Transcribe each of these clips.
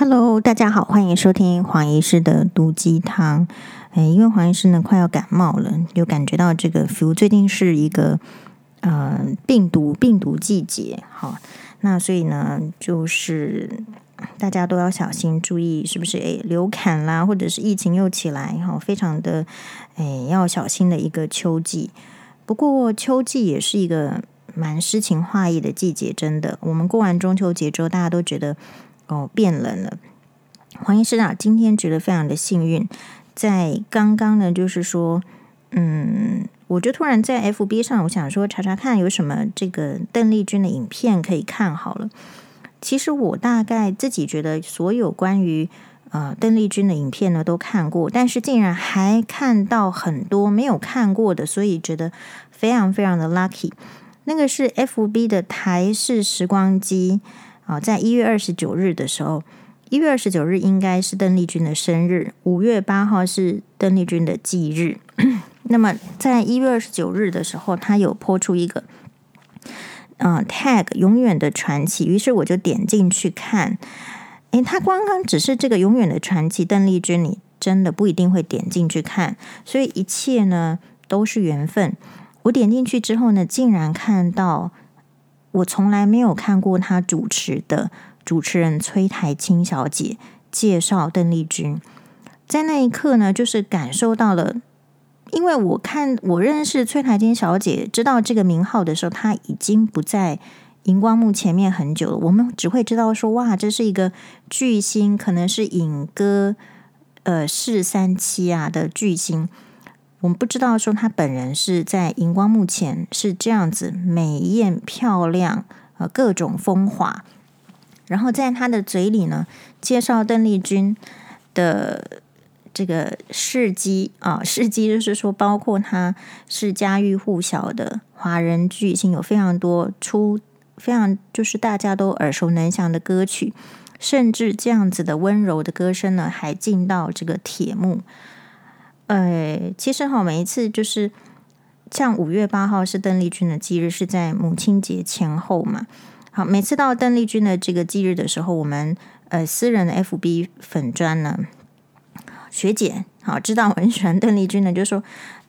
Hello，大家好，欢迎收听黄医师的毒鸡汤。哎，因为黄医师呢快要感冒了，就感觉到这个 flu 最近是一个呃病毒病毒季节，好，那所以呢就是大家都要小心注意，是不是哎流感啦，或者是疫情又起来哈，非常的哎要小心的一个秋季。不过秋季也是一个蛮诗情画意的季节，真的，我们过完中秋节之后，大家都觉得。哦，变冷了。黄医师啊，今天觉得非常的幸运，在刚刚呢，就是说，嗯，我就突然在 FB 上，我想说查查看有什么这个邓丽君的影片可以看好了。其实我大概自己觉得，所有关于呃邓丽君的影片呢都看过，但是竟然还看到很多没有看过的，所以觉得非常非常的 lucky。那个是 FB 的台式时光机。啊，在一月二十九日的时候，一月二十九日应该是邓丽君的生日，五月八号是邓丽君的忌日。那么，在一月二十九日的时候，他有播出一个，嗯、，tag 永远的传奇。于是我就点进去看，诶，他刚刚只是这个永远的传奇，邓丽君，你真的不一定会点进去看，所以一切呢都是缘分。我点进去之后呢，竟然看到。我从来没有看过他主持的主持人崔苔青小姐介绍邓丽君，在那一刻呢，就是感受到了，因为我看我认识崔苔菁小姐，知道这个名号的时候，她已经不在荧光幕前面很久了。我们只会知道说，哇，这是一个巨星，可能是影歌呃四三七啊的巨星。我们不知道说他本人是在荧光幕前是这样子美艳漂亮，呃，各种风华，然后在他的嘴里呢，介绍邓丽君的这个事迹啊，事迹就是说，包括他是家喻户晓的华人巨星，有非常多出非常就是大家都耳熟能详的歌曲，甚至这样子的温柔的歌声呢，还进到这个铁幕。呃，其实哈，每一次就是像五月八号是邓丽君的忌日，是在母亲节前后嘛。好，每次到邓丽君的这个忌日的时候，我们呃私人的 FB 粉专呢，学姐好知道我很喜欢邓丽君的，就说，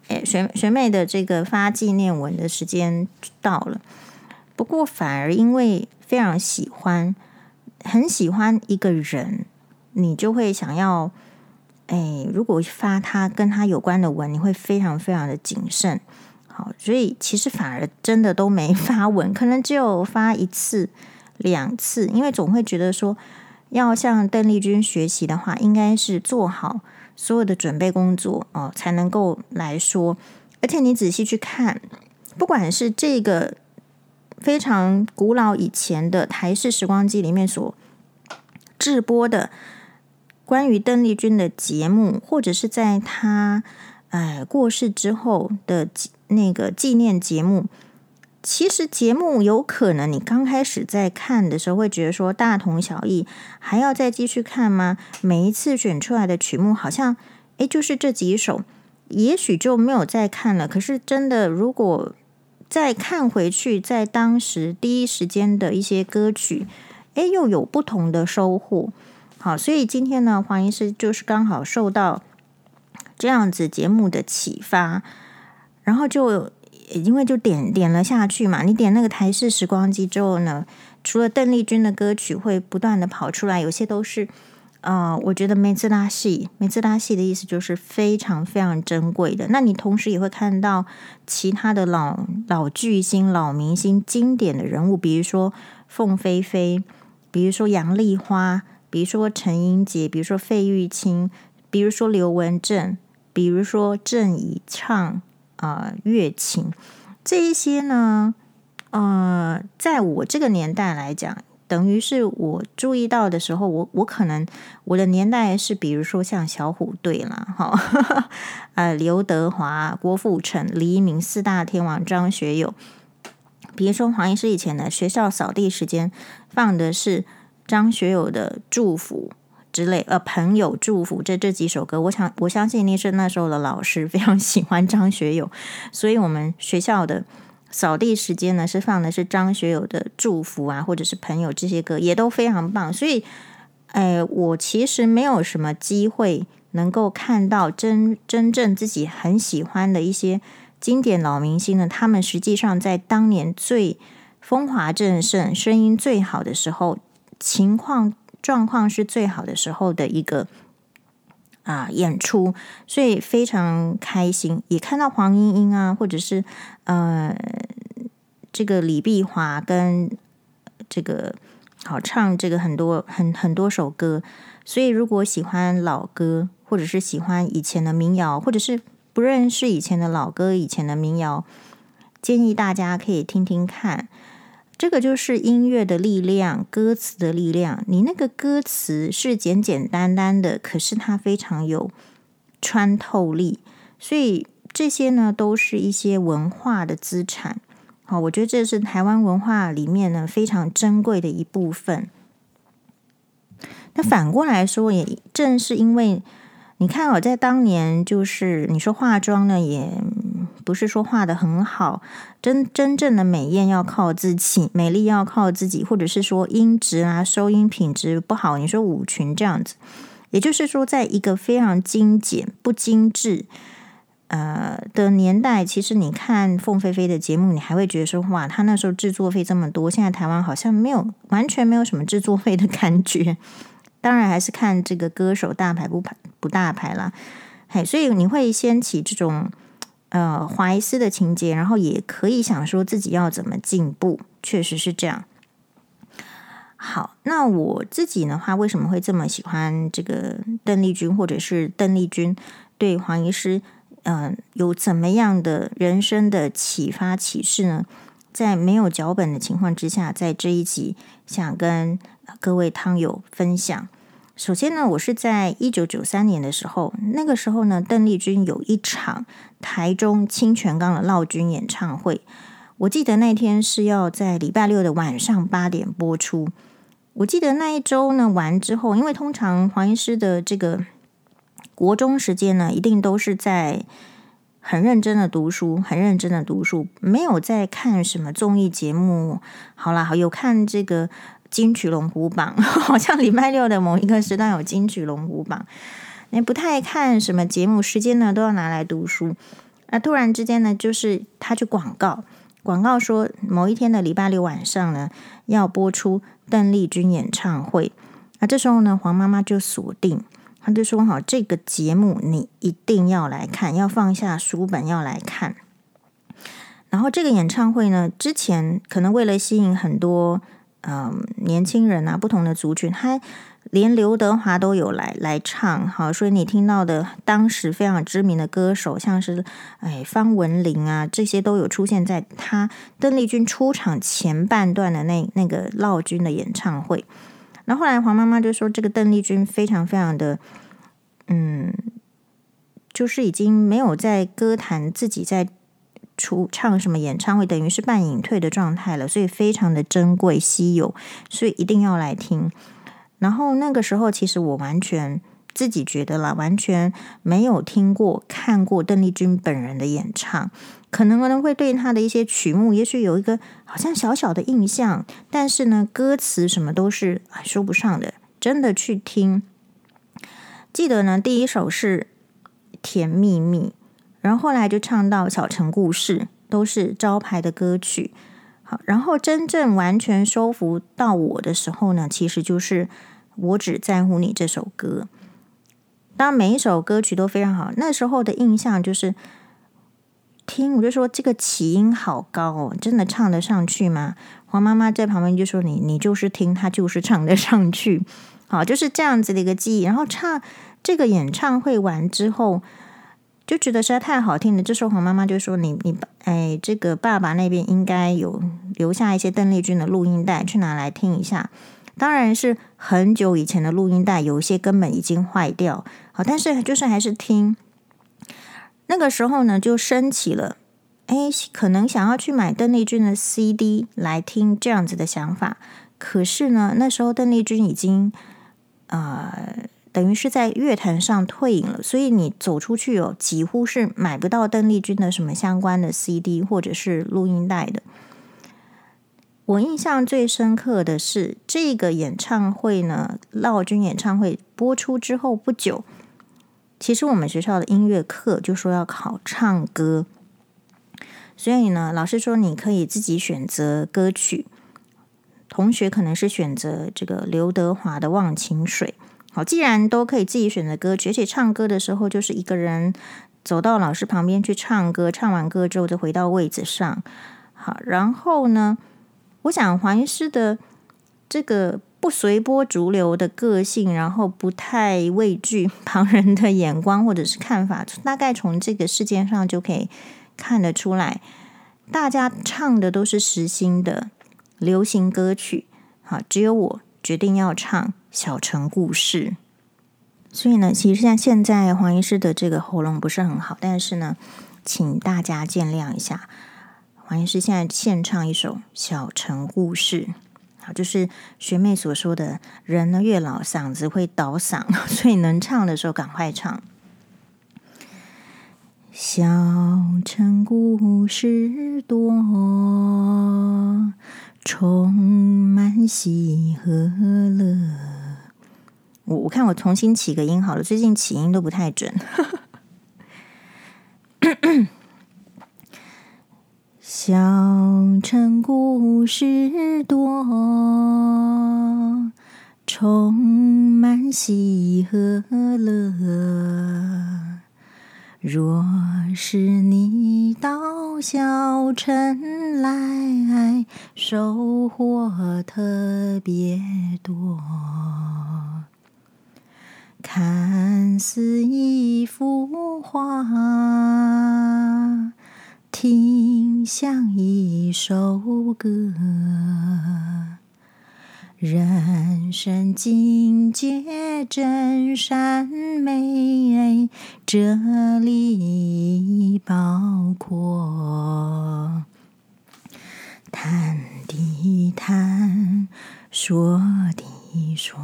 哎，学学妹的这个发纪念文的时间到了。不过反而因为非常喜欢，很喜欢一个人，你就会想要。哎，如果发他跟他有关的文，你会非常非常的谨慎。好，所以其实反而真的都没发文，可能只有发一次、两次，因为总会觉得说，要向邓丽君学习的话，应该是做好所有的准备工作哦，才能够来说。而且你仔细去看，不管是这个非常古老以前的台式时光机里面所制播的。关于邓丽君的节目，或者是在她呃过世之后的那个纪念节目，其实节目有可能你刚开始在看的时候会觉得说大同小异，还要再继续看吗？每一次选出来的曲目好像诶就是这几首，也许就没有再看了。可是真的，如果再看回去，在当时第一时间的一些歌曲，诶又有不同的收获。好，所以今天呢，黄医师就是刚好受到这样子节目的启发，然后就因为就点点了下去嘛。你点那个台式时光机之后呢，除了邓丽君的歌曲会不断的跑出来，有些都是呃，我觉得梅兹拉戏，梅兹拉戏的意思就是非常非常珍贵的。那你同时也会看到其他的老老巨星、老明星、经典的人物，比如说凤飞飞，比如说杨丽花。比如说陈英杰，比如说费玉清，比如说刘文正，比如说郑以畅啊、呃，乐琴这一些呢，呃，在我这个年代来讲，等于是我注意到的时候，我我可能我的年代是，比如说像小虎队啦，哈，呃，刘德华、郭富城、黎明四大天王、张学友，比如说黄医师以前的学校扫地时间放的是。张学友的祝福之类，呃，朋友祝福这这几首歌，我想我相信你是那时候的老师非常喜欢张学友，所以我们学校的扫地时间呢是放的是张学友的祝福啊，或者是朋友这些歌也都非常棒。所以哎，我其实没有什么机会能够看到真真正自己很喜欢的一些经典老明星呢。他们实际上在当年最风华正盛、声音最好的时候，情况状况是最好的时候的一个啊演出，所以非常开心。也看到黄莺莺啊，或者是呃这个李碧华跟这个。好唱这个很多很很多首歌，所以如果喜欢老歌，或者是喜欢以前的民谣，或者是不认识以前的老歌、以前的民谣，建议大家可以听听看。这个就是音乐的力量，歌词的力量。你那个歌词是简简单单的，可是它非常有穿透力，所以这些呢都是一些文化的资产。好，我觉得这是台湾文化里面呢非常珍贵的一部分。那反过来说，也正是因为你看，我在当年就是你说化妆呢，也不是说化得很好，真真正的美艳要靠自己，美丽要靠自己，或者是说音质啊、收音品质不好，你说舞裙这样子，也就是说，在一个非常精简、不精致。呃的年代，其实你看凤飞飞的节目，你还会觉得说哇，他那时候制作费这么多，现在台湾好像没有，完全没有什么制作费的感觉。当然还是看这个歌手大牌不牌不大牌啦，嘿，所以你会掀起这种呃怀思的情节，然后也可以想说自己要怎么进步，确实是这样。好，那我自己的话，为什么会这么喜欢这个邓丽君，或者是邓丽君对黄医师？嗯、呃，有怎么样的人生的启发启示呢？在没有脚本的情况之下，在这一集想跟各位汤友分享。首先呢，我是在一九九三年的时候，那个时候呢，邓丽君有一场台中清泉岗的闹军演唱会。我记得那天是要在礼拜六的晚上八点播出。我记得那一周呢完之后，因为通常黄医师的这个。国中时间呢，一定都是在很认真的读书，很认真的读书，没有在看什么综艺节目。好啦，好有看这个金曲龙虎榜，好像礼拜六的某一个时段有金曲龙虎榜。也不太看什么节目，时间呢都要拿来读书。那突然之间呢，就是他去广告，广告说某一天的礼拜六晚上呢，要播出邓丽君演唱会。那这时候呢，黄妈妈就锁定。他就说：“好，这个节目你一定要来看，要放下书本要来看。然后这个演唱会呢，之前可能为了吸引很多嗯、年轻人啊，不同的族群，他连刘德华都有来来唱。好，所以你听到的当时非常知名的歌手，像是哎方文琳啊，这些都有出现在他邓丽君出场前半段的那那个劳军的演唱会。”那后来黄妈妈就说：“这个邓丽君非常非常的，嗯，就是已经没有在歌坛自己在出唱什么演唱会，等于是半隐退的状态了，所以非常的珍贵稀有，所以一定要来听。然后那个时候，其实我完全自己觉得啦，完全没有听过看过邓丽君本人的演唱。”可能可能会对她的一些曲目，也许有一个好像小小的印象，但是呢，歌词什么都是说不上的。真的去听，记得呢，第一首是《甜蜜蜜》，然后后来就唱到《小城故事》，都是招牌的歌曲。好，然后真正完全收服到我的时候呢，其实就是《我只在乎你》这首歌。当，每一首歌曲都非常好，那时候的印象就是。听，我就说这个起音好高哦，真的唱得上去吗？黄妈妈在旁边就说：“你你就是听，他就是唱得上去。”好，就是这样子的一个记忆。然后唱这个演唱会完之后，就觉得实在太好听了。这时候黄妈妈就说：“你你哎，这个爸爸那边应该有留下一些邓丽君的录音带，去拿来听一下。当然是很久以前的录音带，有一些根本已经坏掉。好，但是就是还是听。”那个时候呢，就升起了，哎，可能想要去买邓丽君的 CD 来听这样子的想法。可是呢，那时候邓丽君已经，呃，等于是在乐坛上退隐了，所以你走出去哦，几乎是买不到邓丽君的什么相关的 CD 或者是录音带的。我印象最深刻的是这个演唱会呢，劳军演唱会播出之后不久，其实我们学校的音乐课就说要考唱歌，所以呢，老师说你可以自己选择歌曲，同学可能是选择这个刘德华的《忘情水》。好，既然都可以自己选择歌曲，而且唱歌的时候就是一个人走到老师旁边去唱歌，唱完歌之后就回到位子上。好，然后呢，我想黄医师的这个不随波逐流的个性，然后不太畏惧旁人的眼光或者是看法，大概从这个事件上就可以看得出来，大家唱的都是实心的流行歌曲。好，只有我决定要唱《小城故事》。所以呢，其实像现在黄医师的这个喉咙不是很好，但是呢，请大家见谅一下。黄医师现在献唱一首《小城故事》，好，就是学妹所说的人呢，越老嗓子会倒嗓，所以能唱的时候赶快唱。小城故事多，充满喜和乐。我我看我重新起个音好了，最近起音都不太准。小城故事多，充满喜和乐。若是你到小城来，收获特别多。看似一幅画。听像一首歌，人生境界真善美，这里已包括。谈的谈，说的说，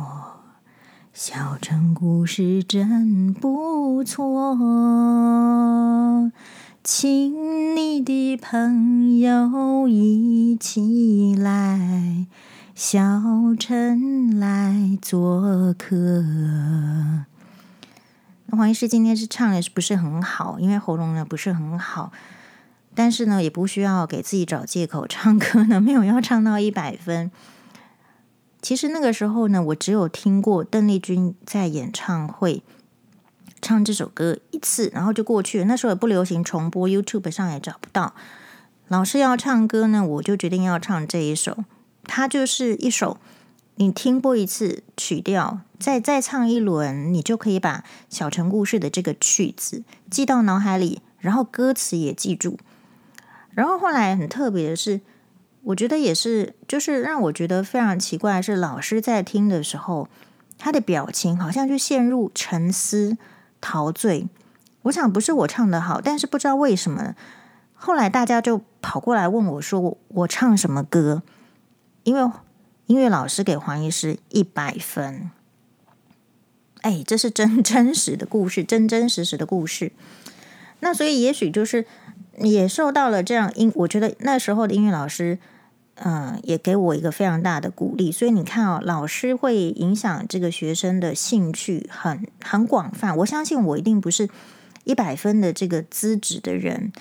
小城故事真不错。请你的朋友一起来小城来做客。那黄医师今天是唱的是不是很好？因为喉咙呢不是很好，但是呢也不需要给自己找借口，唱歌呢没有要唱到一百分。其实那个时候呢，我只有听过邓丽君在演唱会。唱这首歌一次，然后就过去了。那时候也不流行重播，YouTube 上也找不到。老师要唱歌呢，我就决定要唱这一首。它就是一首你听过一次曲调，再再唱一轮，你就可以把《小城故事》的这个曲子记到脑海里，然后歌词也记住。然后后来很特别的是，我觉得也是，就是让我觉得非常奇怪是，老师在听的时候，他的表情好像就陷入沉思。陶醉，我想不是我唱的好，但是不知道为什么，后来大家就跑过来问我说我：“我唱什么歌？”因为音乐老师给黄医师一百分，哎，这是真 真实的故事，真真实实的故事。那所以也许就是也受到了这样音，我觉得那时候的音乐老师。嗯，也给我一个非常大的鼓励。所以你看哦，老师会影响这个学生的兴趣很很广泛。我相信我一定不是一百分的这个资质的人，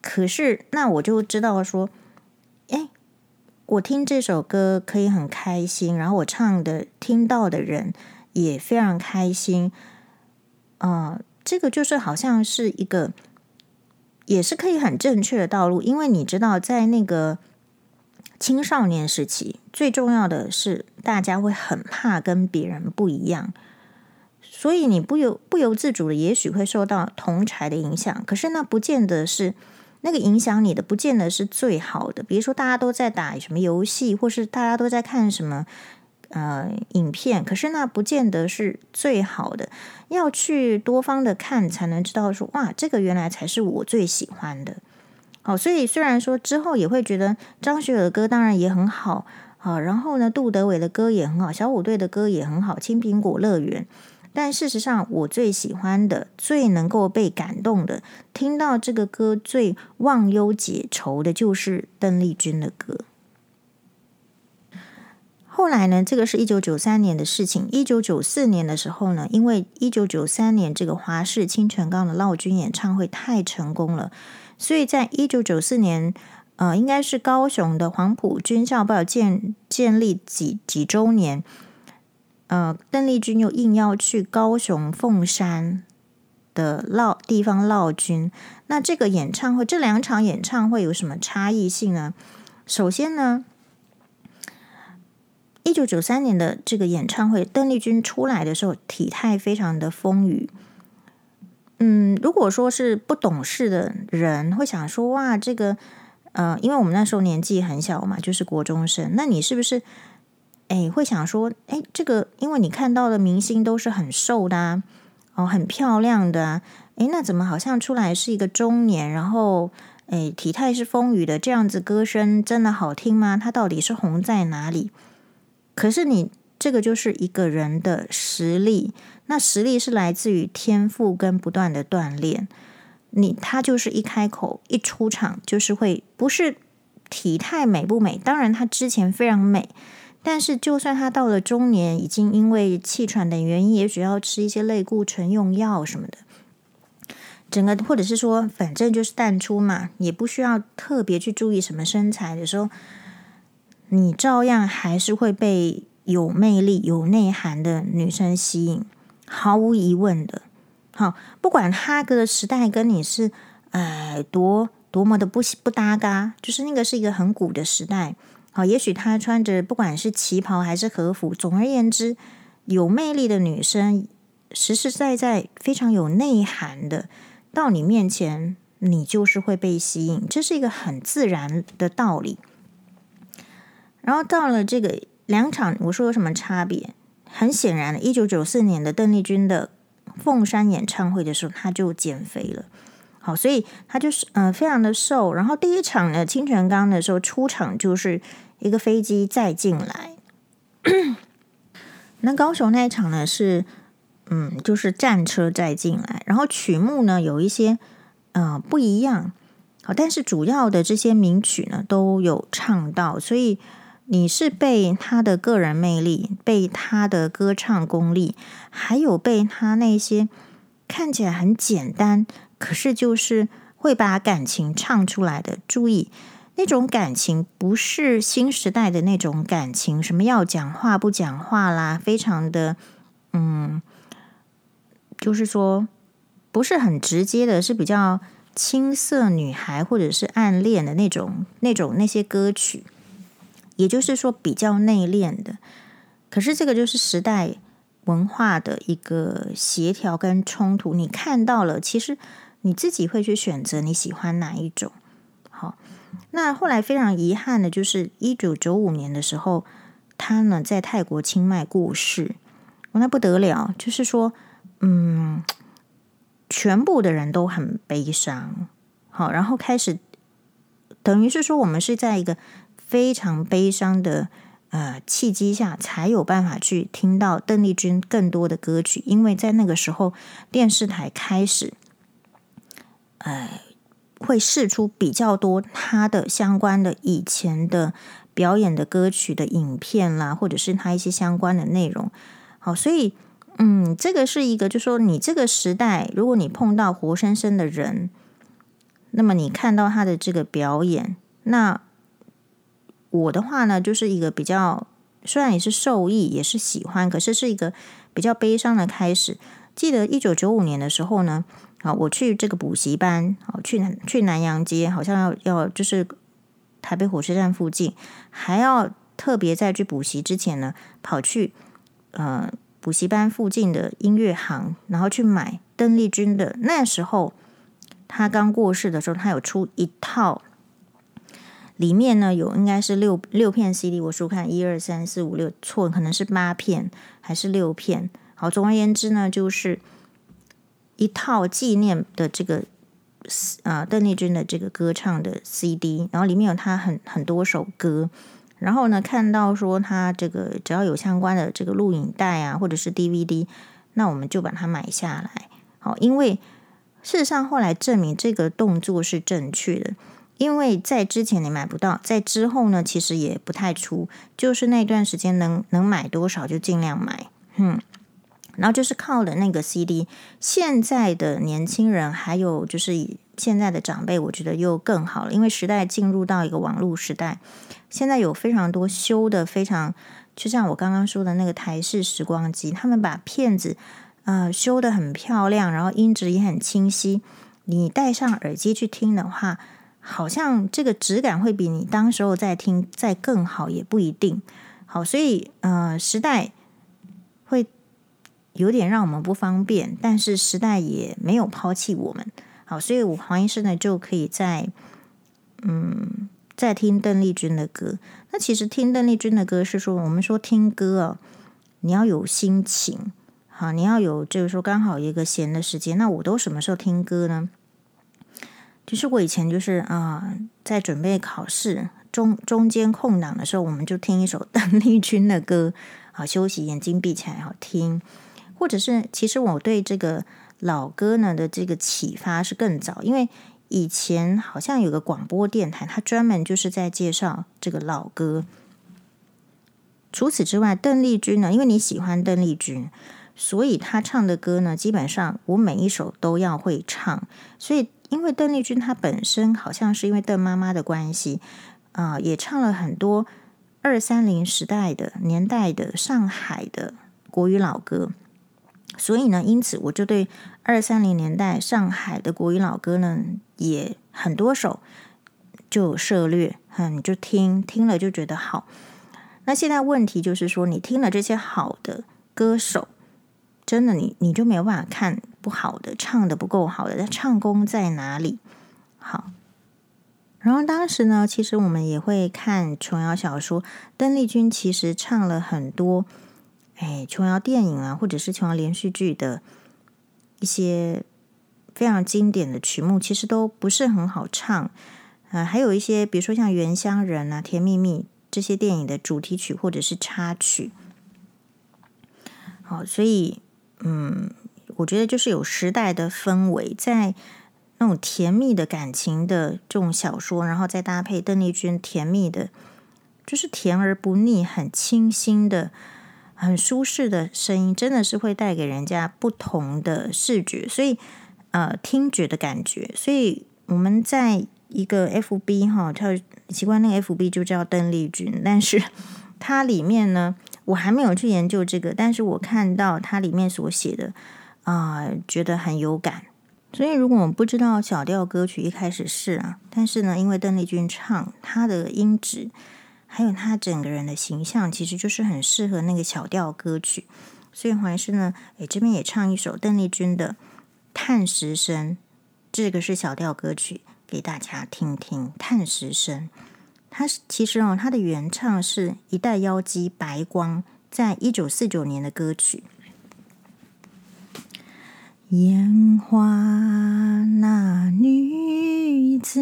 可是那我就知道说，哎，我听这首歌可以很开心，然后我唱的听到的人也非常开心。啊、嗯，这个就是好像是一个，也是可以很正确的道路，因为你知道在那个。青少年时期最重要的是，大家会很怕跟别人不一样，所以你不由不由自主的，也许会受到同侪的影响。可是那不见得是那个影响你的，不见得是最好的。比如说，大家都在打什么游戏，或是大家都在看什么呃影片，可是那不见得是最好的。要去多方的看，才能知道说，哇，这个原来才是我最喜欢的。哦，所以虽然说之后也会觉得张学友的歌当然也很好，啊，然后呢，杜德伟的歌也很好，小虎队的歌也很好，《青苹果乐园》，但事实上我最喜欢的、最能够被感动的、听到这个歌最忘忧解愁的，就是邓丽君的歌。后来呢，这个是一九九三年的事情。一九九四年的时候呢，因为一九九三年这个华氏清泉岗的闹军演唱会太成功了，所以在一九九四年，呃，应该是高雄的黄埔军校报建建立几几周年，呃，邓丽君又应邀去高雄凤山的闹地方闹军。那这个演唱会，这两场演唱会有什么差异性呢？首先呢。一九九三年的这个演唱会，邓丽君出来的时候体态非常的丰腴。嗯，如果说是不懂事的人会想说，哇，这个呃，因为我们那时候年纪很小嘛，就是国中生，那你是不是哎会想说，哎，这个因为你看到的明星都是很瘦的啊，哦，很漂亮的啊，哎，那怎么好像出来是一个中年，然后哎体态是丰腴的，这样子歌声真的好听吗？它到底是红在哪里？可是你这个就是一个人的实力，那实力是来自于天赋跟不断的锻炼。你他就是一开口一出场就是会不是体态美不美？当然他之前非常美，但是就算他到了中年，已经因为气喘等原因，也许要吃一些类固醇用药什么的，整个或者是说反正就是淡出嘛，也不需要特别去注意什么身材的时候。你照样还是会被有魅力、有内涵的女生吸引，毫无疑问的。好，不管他的时代跟你是，呃，多多么的不不搭嘎，就是那个是一个很古的时代。好，也许他穿着不管是旗袍还是和服，总而言之，有魅力的女生，实实在在非常有内涵的，到你面前，你就是会被吸引，这是一个很自然的道理。然后到了这个两场，我说有什么差别？很显然的，一九九四年的邓丽君的凤山演唱会的时候，她就减肥了。好，所以她就是呃非常的瘦。然后第一场呢，清泉岗的时候出场就是一个飞机载进来。那高雄那一场呢是嗯就是战车载进来，然后曲目呢有一些呃不一样。好，但是主要的这些名曲呢都有唱到，所以。你是被他的个人魅力，被他的歌唱功力，还有被他那些看起来很简单，可是就是会把感情唱出来的。注意，那种感情不是新时代的那种感情，什么要讲话不讲话啦，非常的嗯，就是说不是很直接的，是比较青涩女孩或者是暗恋的那种那种那些歌曲。也就是说，比较内敛的，可是这个就是时代文化的一个协调跟冲突。你看到了，其实你自己会去选择你喜欢哪一种。好，那后来非常遗憾的就是一九九五年的时候，他呢在泰国清迈过世，那不得了，就是说，嗯，全部的人都很悲伤。好，然后开始等于是说，我们是在一个。非常悲伤的呃契机下，才有办法去听到邓丽君更多的歌曲，因为在那个时候电视台开始，呃，会试出比较多她的相关的以前的表演的歌曲的影片啦，或者是她一些相关的内容。好，所以嗯，这个是一个，就说你这个时代，如果你碰到活生生的人，那么你看到他的这个表演，那。我的话呢，就是一个比较，虽然也是受益，也是喜欢，可是是一个比较悲伤的开始。记得一九九五年的时候呢，啊，我去这个补习班，啊，去南去南阳街，好像要要就是台北火车站附近，还要特别在去补习之前呢，跑去呃补习班附近的音乐行，然后去买邓丽君的。那时候她刚过世的时候，她有出一套。里面呢有应该是六六片 CD，我数看一二三四五六，错，可能是八片还是六片。好，总而言之呢，就是一套纪念的这个啊邓丽君的这个歌唱的 CD，然后里面有她很很多首歌。然后呢，看到说她这个只要有相关的这个录影带啊，或者是 DVD，那我们就把它买下来。好，因为事实上后来证明这个动作是正确的。因为在之前你买不到，在之后呢，其实也不太出，就是那段时间能能买多少就尽量买，嗯，然后就是靠了那个 CD。现在的年轻人还有就是现在的长辈，我觉得又更好了，因为时代进入到一个网络时代，现在有非常多修的非常，就像我刚刚说的那个台式时光机，他们把片子呃修得很漂亮，然后音质也很清晰，你戴上耳机去听的话。好像这个质感会比你当时候在听再更好，也不一定。好，所以呃，时代会有点让我们不方便，但是时代也没有抛弃我们。好，所以我黄医师呢就可以在嗯，在听邓丽君的歌。那其实听邓丽君的歌是说，我们说听歌啊，你要有心情，好，你要有就是说刚好一个闲的时间。那我都什么时候听歌呢？其实我以前就是啊、在准备考试中中间空档的时候，我们就听一首邓丽君的歌，好休息，眼睛闭起来好听。或者是，其实我对这个老歌呢的这个启发是更早，因为以前好像有个广播电台，它专门就是在介绍这个老歌。除此之外，邓丽君呢，因为你喜欢邓丽君，所以她唱的歌呢，基本上我每一首都要会唱，所以。因为邓丽君她本身好像是因为邓妈妈的关系，啊、也唱了很多二三零时代的年代的上海的国语老歌，所以呢，因此我就对二三零年代上海的国语老歌呢，也很多首就涉猎，嗯，就听听了就觉得好。那现在问题就是说，你听了这些好的歌手。真的，你你就没有办法看不好的，唱的不够好的，他唱功在哪里？好，然后当时呢，其实我们也会看琼瑶小说，邓丽君其实唱了很多，哎，琼瑶电影啊，或者是琼瑶连续剧的一些非常经典的曲目，其实都不是很好唱。呃，还有一些，比如说像《原乡人》啊，《甜蜜蜜》这些电影的主题曲或者是插曲。好，所以。嗯，我觉得就是有时代的氛围，在那种甜蜜的感情的这种小说，然后再搭配邓丽君甜蜜的，就是甜而不腻、很清新的、很舒适的声音，真的是会带给人家不同的视觉，所以呃，听觉的感觉。所以我们在一个 FB 哈，它奇怪那个 FB 就叫邓丽君，但是它里面呢。我还没有去研究这个，但是我看到它里面所写的啊、觉得很有感。所以如果我们不知道小调歌曲一开始是啊，但是呢，因为邓丽君唱，她的音质还有她整个人的形象，其实就是很适合那个小调歌曲。所以黄医师呢，诶，这边也唱一首邓丽君的《叹时声》，这个是小调歌曲，给大家听听《叹时声》。他其实哦，他的原唱是一代妖姬白光，在一九四九年的歌曲。烟花那女子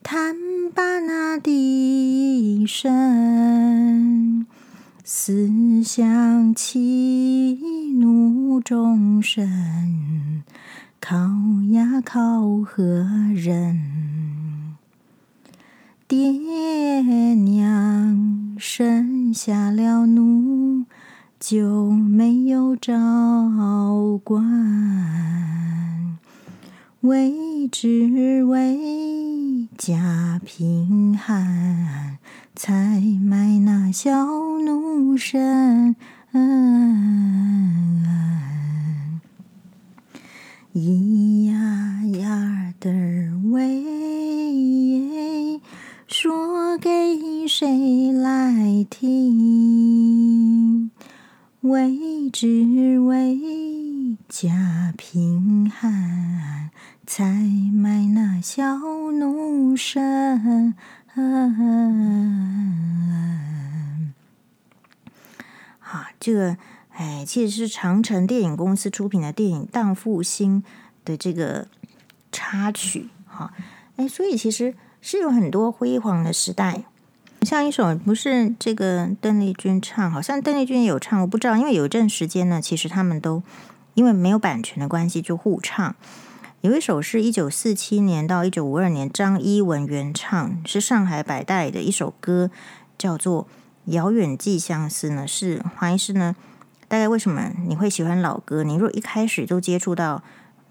叹罢那笛声，思想起怒众生，考呀考何人？爹娘生下了奴，就没有照管，为只为家贫寒，才卖那小奴身。咿呀呀的喂。说给谁来听？为只为家贫寒，才卖那小奴身。好，这个哎，其实是长城电影公司出品的电影《荡妇心》的这个插曲。哈，哎，所以其实。是有很多辉煌的时代，像一首不是这个邓丽君唱，好像邓丽君也有唱，我不知道，因为有一阵时间呢，其实他们都因为没有版权的关系就互唱。有一首是一九四七年到一九五二年张一文原唱，是上海百代的一首歌，叫做《遥远寄相思》呢。是黄医师呢，大概为什么你会喜欢老歌？你若一开始就接触到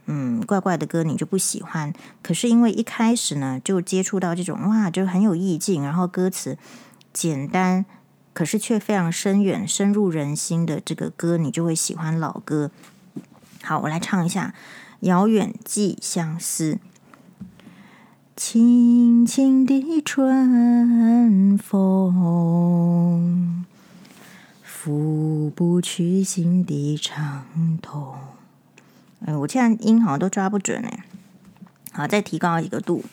嗯怪怪的歌，你就不喜欢。可是因为一开始呢就接触到这种哇，就很有意境，然后歌词简单，可是却非常深远、深入人心的这个歌，你就会喜欢老歌。好，我来唱一下。遥远寄相思，轻轻的春风，拂不去心的伤痛。哎，我现在音好像都抓不准哎。好，再提高一个度。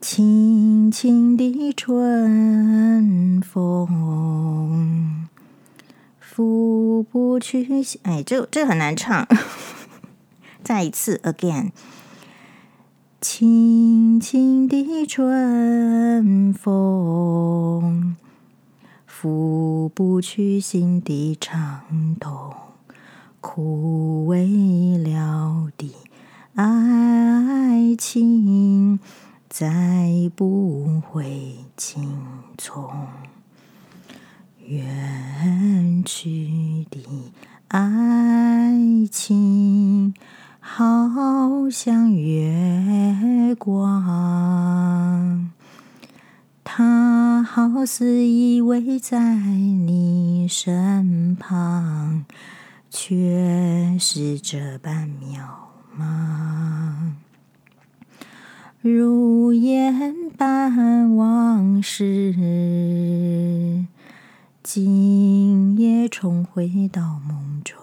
轻轻的春风。拂不去，哎，这这很难唱。再一次，again。轻轻的春风，拂不去心的伤痛，枯萎了的爱情，再不会青葱。远去的爱情，好像月光，它好似依偎在你身旁，却是这般渺茫，如烟般往事。今夜重回到梦中，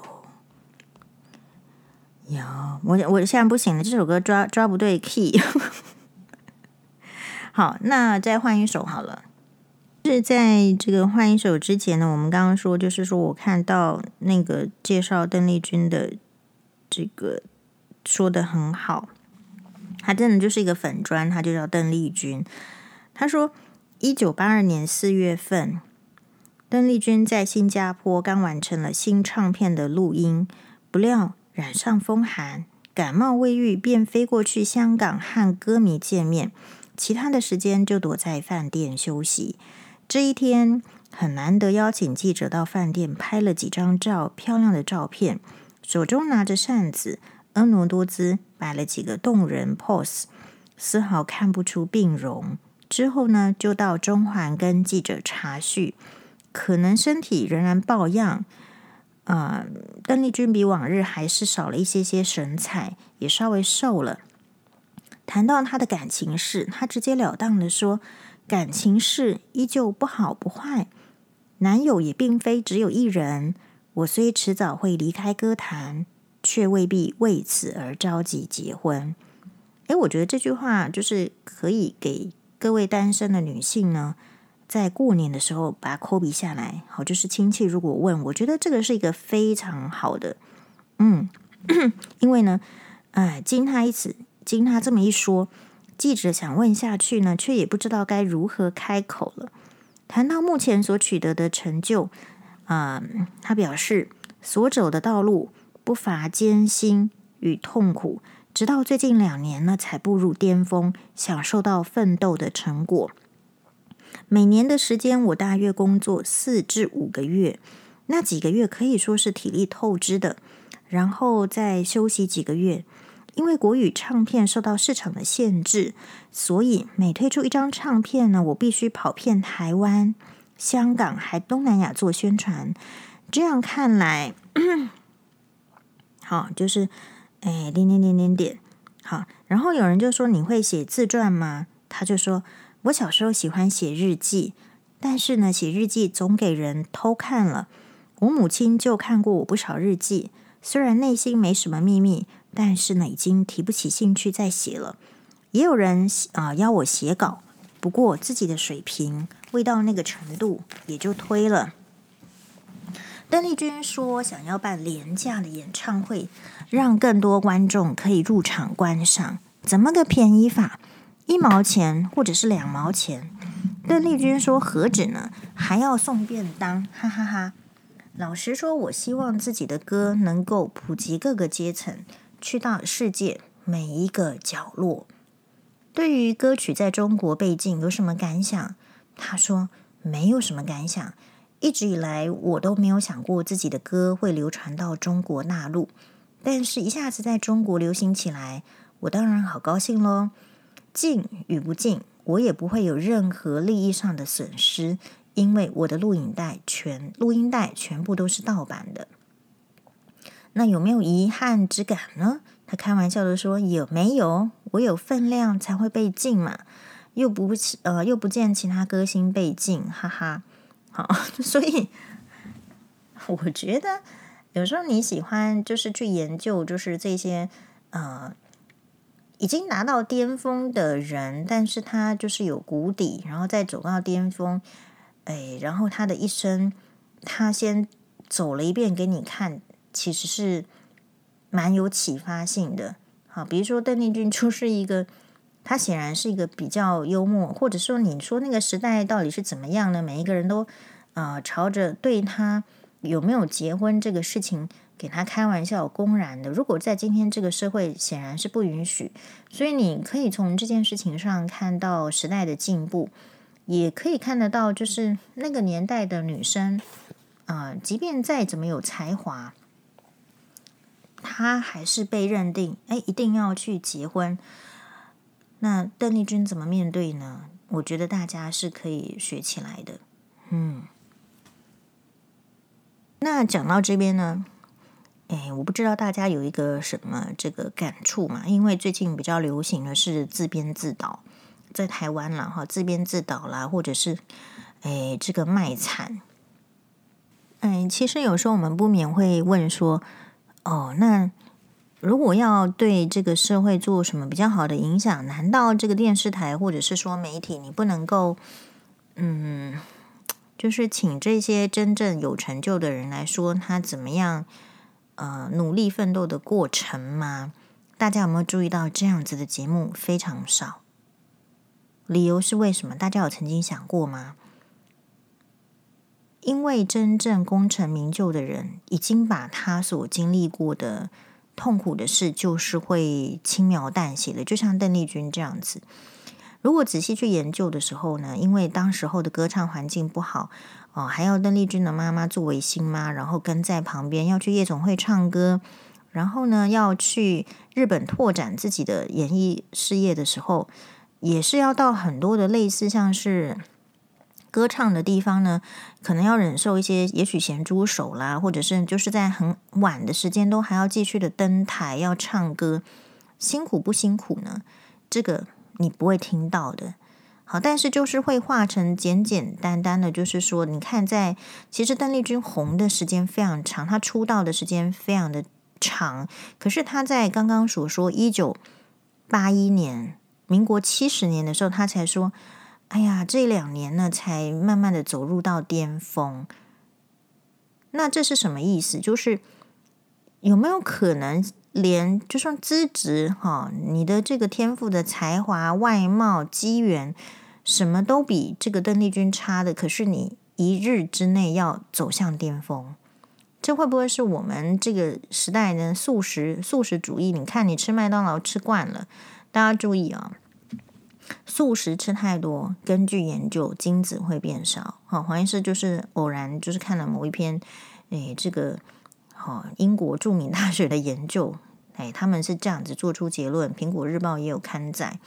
要我我现在不行了，这首歌抓抓不对 key。好，那再换一首好了。是在这个换一首之前呢，我们刚刚说，就是说我看到那个介绍邓丽君的这个说得很好，他真的就是一个粉砖，他就叫邓丽君。他说，一九八二年四月份。邓丽君在新加坡刚完成了新唱片的录音，不料染上风寒，感冒未愈，便飞过去香港和歌迷见面。其他的时间就躲在饭店休息。这一天很难得，邀请记者到饭店拍了几张照，漂亮的照片，手中拿着扇子，婀娜多姿，摆了几个动人 pose，丝毫看不出病容。之后呢，就到中环跟记者茶叙。可能身体仍然抱恙，啊、呃，邓丽君比往日还是少了一些些神采，也稍微瘦了。谈到她的感情事，她直截了当的说：“感情事依旧不好不坏，男友也并非只有一人。我虽迟早会离开歌坛，却未必为此而着急结婚。”诶，我觉得这句话就是可以给各位单身的女性呢。在过年的时候把它 copy 下来，好，就是亲戚如果问，我觉得这个是一个非常好的，嗯，因为呢，哎，经他一次，经他这么一说，记者想问下去呢，却也不知道该如何开口了。谈到目前所取得的成就，啊、他表示所走的道路不乏艰辛与痛苦，直到最近两年呢，才步入巅峰，享受到奋斗的成果。每年的时间，我大约工作四至五个月，那几个月可以说是体力透支的，然后再休息几个月。因为国语唱片受到市场的限制，所以每推出一张唱片呢，我必须跑遍台湾、香港还东南亚做宣传。这样看来，好，就是哎，点点点点点，好。然后有人就说：“你会写自传吗？”他就说。我小时候喜欢写日记，但是呢，写日记总给人偷看了。我母亲就看过我不少日记，虽然内心没什么秘密，但是呢，已经提不起兴趣再写了。也有人啊、呃、邀我写稿，不过自己的水平未到那个程度，也就推了。邓丽君说想要办廉价的演唱会，让更多观众可以入场观赏，怎么个便宜法？一毛钱或者是两毛钱，邓丽君说何止呢？还要送便当，哈哈哈！老实说，我希望自己的歌能够普及各个阶层，去到世界每一个角落。对于歌曲在中国被禁有什么感想？他说没有什么感想。一直以来，我都没有想过自己的歌会流传到中国大陆，但是一下子在中国流行起来，我当然好高兴喽。禁与不禁，我也不会有任何利益上的损失，因为我的录影带全录音带全部都是盗版的。那有没有遗憾之感呢？他开玩笑的说：“有没有？我有分量才会被禁嘛，又不呃又不见其他歌星被禁，哈哈。”好，所以 我觉得有时候你喜欢就是去研究，就是这些呃已经达到巅峰的人，但是他就是有谷底，然后再走到巅峰，哎，然后他的一生他先走了一遍给你看，其实是蛮有启发性的。好，比如说邓丽君就是一个。她显然是一个比较幽默，或者说你说那个时代到底是怎么样呢？每一个人都呃朝着对她有没有结婚这个事情给他开玩笑，公然的。如果在今天这个社会，显然是不允许。所以你可以从这件事情上看到时代的进步，也可以看得到，就是那个年代的女生啊、呃，即便再怎么有才华，他还是被认定哎一定要去结婚。那邓丽君怎么面对呢？我觉得大家是可以学起来的。嗯，那讲到这边呢，哎，我不知道大家有一个什么这个感触嘛？因为最近比较流行的是自编自导，在台湾啦哈，自编自导啦，或者是哎这个卖惨。嗯，其实有时候我们不免会问说，哦，那。如果要对这个社会做什么比较好的影响，难道这个电视台或者是说媒体，你不能够，嗯，就是请这些真正有成就的人来说他怎么样，呃，努力奋斗的过程吗？大家有没有注意到这样子的节目非常少？理由是为什么？大家有曾经想过吗？因为真正功成名就的人，已经把他所经历过的。痛苦的事就是会轻描淡写的，就像邓丽君这样子。如果仔细去研究的时候呢，因为当时候的歌唱环境不好哦，还要邓丽君的妈妈作为新妈，然后跟在旁边要去夜总会唱歌，然后呢要去日本拓展自己的演艺事业的时候，也是要到很多的类似像是。歌唱的地方呢，可能要忍受一些，也许咸猪手啦，或者是就是在很晚的时间都还要继续的登台要唱歌，辛苦不辛苦呢？这个你不会听到的。好，但是就是会化成简简单单的，就是说，你看在其实邓丽君红的时间非常长，她出道的时间非常的长，可是她在刚刚所说一九八一年，民国七十年的时候，她才说。哎呀，这两年呢，才慢慢的走入到巅峰。那这是什么意思？就是有没有可能连就算资质哈，你的这个天赋的才华、外貌、机缘，什么都比这个邓丽君差的，可是你一日之内要走向巅峰，这会不会是我们这个时代呢素食素食主义？你看，你吃麦当劳吃惯了，大家注意啊。素食吃太多，根据研究，精子会变少。好，黄医师就是偶然就是看了某一篇，诶，这个好英国著名大学的研究，诶，他们是这样子做出结论。苹果日报也有刊载。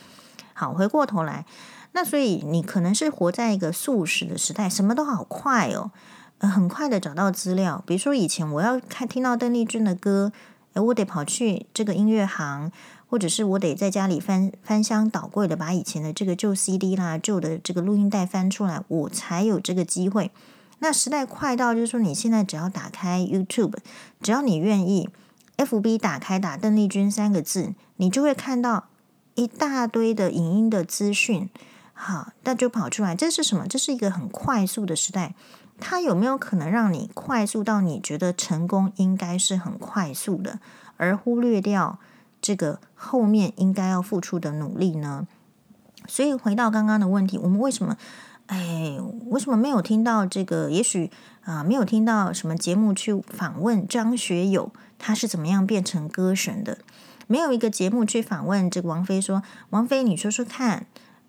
好，回过头来，那所以你可能是活在一个素食的时代，什么都好快哦，呃，很快的找到资料。比如说以前我要看听到邓丽君的歌，诶，我得跑去这个音乐行。或者是我得在家里翻翻箱倒柜的把以前的这个旧 CD 啦、旧的这个录音带翻出来，我才有这个机会。那时代快到，就是说你现在只要打开 YouTube，只要你愿意，FB 打开打邓丽君三个字，你就会看到一大堆的影音的资讯，好，那就跑出来。这是什么？这是一个很快速的时代。它有没有可能让你快速到你觉得成功应该是很快速的，而忽略掉？这个后面应该要付出的努力呢？所以回到刚刚的问题，我们为什么哎，为什么没有听到这个？也许啊、没有听到什么节目去访问张学友，他是怎么样变成歌神的？没有一个节目去访问这个王菲，说王菲，你说说看，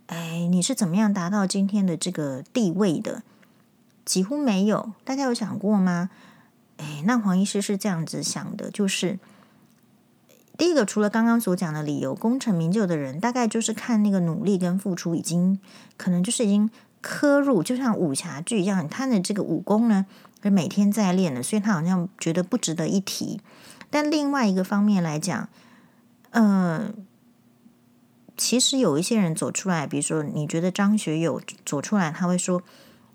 哎，你是怎么样达到今天的这个地位的？几乎没有。大家有想过吗？哎，那黄医师是这样子想的，就是第一个，除了刚刚所讲的理由，功成名就的人，大概就是看那个努力跟付出，已经可能就是已经。刻入就像武侠剧一样，他的这个武功呢是每天在练的，所以他好像觉得不值得一提。但另外一个方面来讲，嗯、其实有一些人走出来，比如说你觉得张学友走出来，他会说：“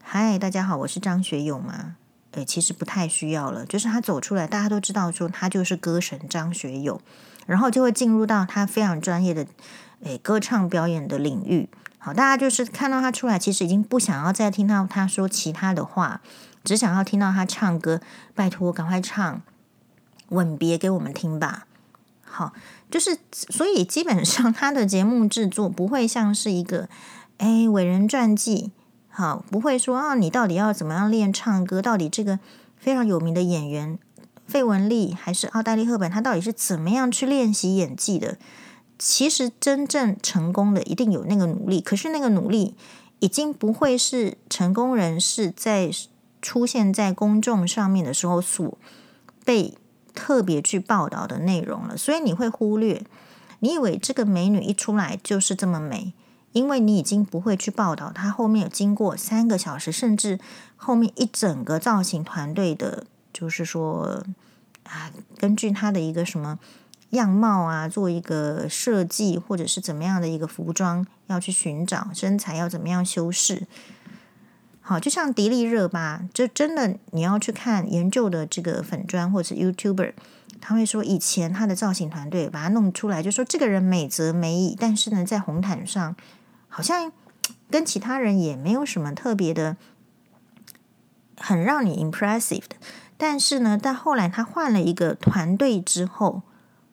嗨，大家好，我是张学友嘛。”诶，其实不太需要了，就是他走出来，大家都知道说他就是歌神张学友，然后就会进入到他非常专业的诶歌唱表演的领域。好，大家就是看到他出来，其实已经不想要再听到他说其他的话，只想要听到他唱歌。拜托，赶快唱《吻别》给我们听吧。好，就是所以基本上他的节目制作不会像是一个诶伟人传记，好，不会说啊你到底要怎么样练唱歌，到底这个非常有名的演员费雯丽还是奥黛丽赫本，她到底是怎么样去练习演技的？其实真正成功的一定有那个努力，可是那个努力已经不会是成功人士在出现在公众上面的时候所被特别去报道的内容了。所以你会忽略，你以为这个美女一出来就是这么美，因为你已经不会去报道她后面有经过三个小时，甚至后面一整个造型团队的，就是说啊，根据他的一个什么。样貌啊，做一个设计，或者是怎么样的一个服装，要去寻找身材要怎么样修饰。好，就像迪丽热巴，就真的你要去看研究的这个粉专或者 YouTuber，他会说以前他的造型团队把他弄出来，就说这个人美则美矣，但是呢，在红毯上好像跟其他人也没有什么特别的，很让你 impressive 的。但是呢，到后来他换了一个团队之后。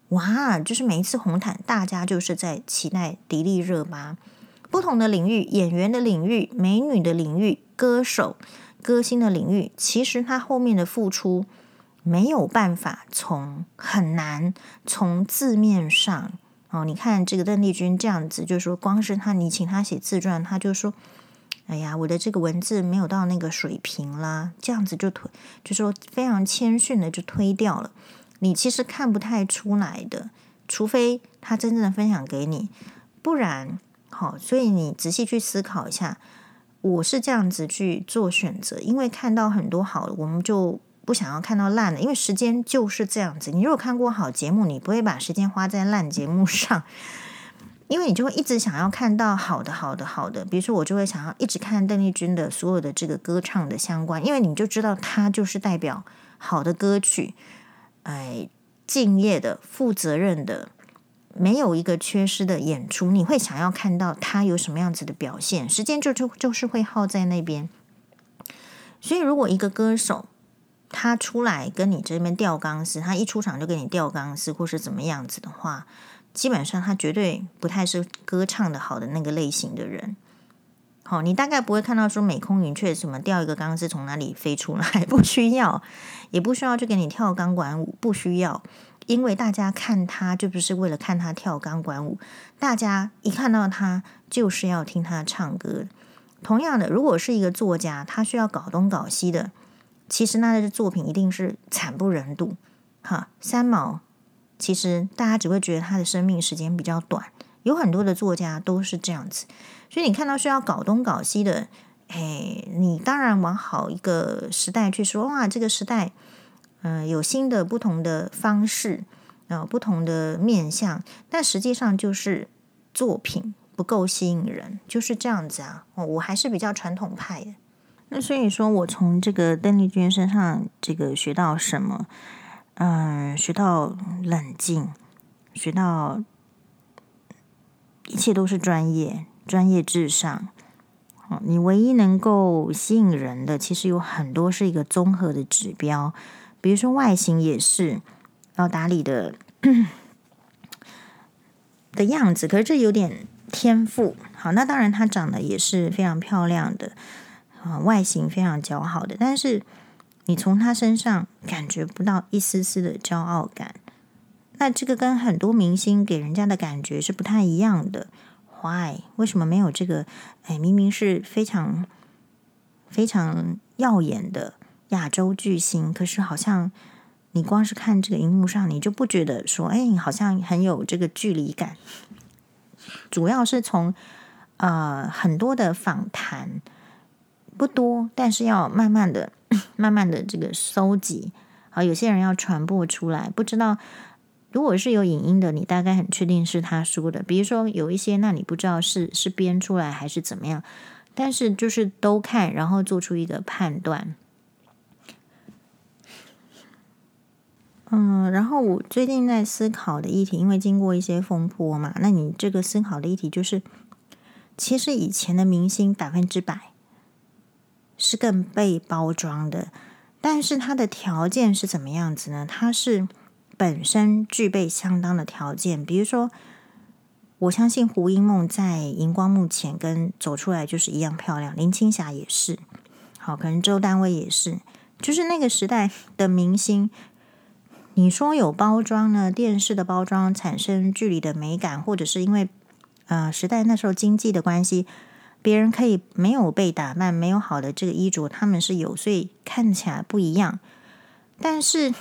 哇，就是每一次红毯，大家就是在期待迪丽热巴。不同的领域，演员的领域、美女的领域、歌手、歌星的领域，其实他后面的付出没有办法从很难从字面上哦。你看这个邓丽君这样子，就是说光是他，你请他写自传，他就说：“哎呀，我的这个文字没有到那个水平啦。”这样子就推，就说非常谦逊的就推掉了。你其实看不太出来的，除非他真正的分享给你，不然，好，所以你仔细去思考一下。我是这样子去做选择，因为看到很多好的，我们就不想要看到烂的，因为时间就是这样子。你如果看过好节目，你不会把时间花在烂节目上，因为你就会一直想要看到好的、好的、好的。比如说，我就会想要一直看邓丽君的所有的这个歌唱的相关，因为你就知道她就是代表好的歌曲。哎，敬业的、负责任的，没有一个缺失的演出，你会想要看到他有什么样子的表现，时间就就就是会耗在那边。所以，如果一个歌手他出来跟你这边吊钢丝，他一出场就给你吊钢丝，或是怎么样子的话，基本上他绝对不太是歌唱的好的那个类型的人。好，你大概不会看到说美空云雀什么掉一个钢丝从哪里飞出来，不需要，也不需要去给你跳钢管舞，不需要，因为大家看他就不是为了看他跳钢管舞，大家一看到他就是要听他唱歌。同样的，如果是一个作家，他需要搞东搞西的，其实那的作品一定是惨不忍睹。哈，三毛，其实大家只会觉得他的生命时间比较短，有很多的作家都是这样子。所以你看到需要搞东搞西的，哎，你当然往好一个时代去说，哇，这个时代，嗯、有新的不同的方式，啊、呃，不同的面向，但实际上就是作品不够吸引人，就是这样子啊。哦，我还是比较传统派的。那所以说我从这个邓丽君身上这个学到什么？嗯、学到冷静，学到一切都是专业。专业至上，你唯一能够吸引人的，其实有很多是一个综合的指标，比如说外形也是要打理的的样子，可是这有点天赋。好，那当然她长得也是非常漂亮的，啊，外形非常姣好的，但是你从他身上感觉不到一丝丝的骄傲感。那这个跟很多明星给人家的感觉是不太一样的。Why？为什么没有这个？哎，明明是非常非常耀眼的亚洲巨星，可是好像你光是看这个荧幕上，你就不觉得说，哎，好像很有这个距离感。主要是从呃很多的访谈不多，但是要慢慢的、慢慢的这个搜集。好，有些人要传播出来，不知道。如果是有影音的，你大概很确定是他说的。比如说有一些，那你不知道是是编出来还是怎么样，但是就是都看，然后做出一个判断。嗯，然后我最近在思考的议题，因为经过一些风波嘛，那你这个思考的议题就是，其实以前的明星百分之百是更被包装的，但是它的条件是怎么样子呢？它是。本身具备相当的条件，比如说，我相信胡因梦在荧光幕前跟走出来就是一样漂亮，林青霞也是，好，可能周丹薇也是，就是那个时代的明星。你说有包装呢？电视的包装产生距离的美感，或者是因为呃时代那时候经济的关系，别人可以没有被打扮，没有好的这个衣着，他们是有，所以看起来不一样，但是。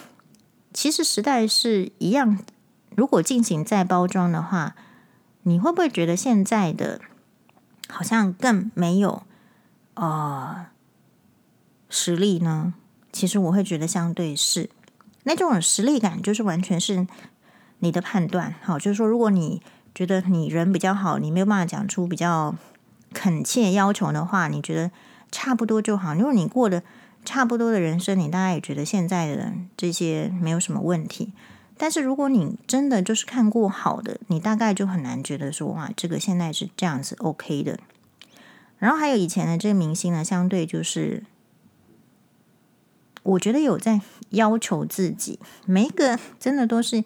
其实时代是一样，如果进行再包装的话，你会不会觉得现在的好像更没有呃实力呢？其实我会觉得相对是那种实力感，就是完全是你的判断。好，就是说，如果你觉得你人比较好，你没有办法讲出比较恳切要求的话，你觉得差不多就好。如果你过得差不多的人生，你大概也觉得现在的这些没有什么问题。但是如果你真的就是看过好的，你大概就很难觉得说哇，这个现在是这样子 OK 的。然后还有以前的这个明星呢，相对就是我觉得有在要求自己，每一个真的都是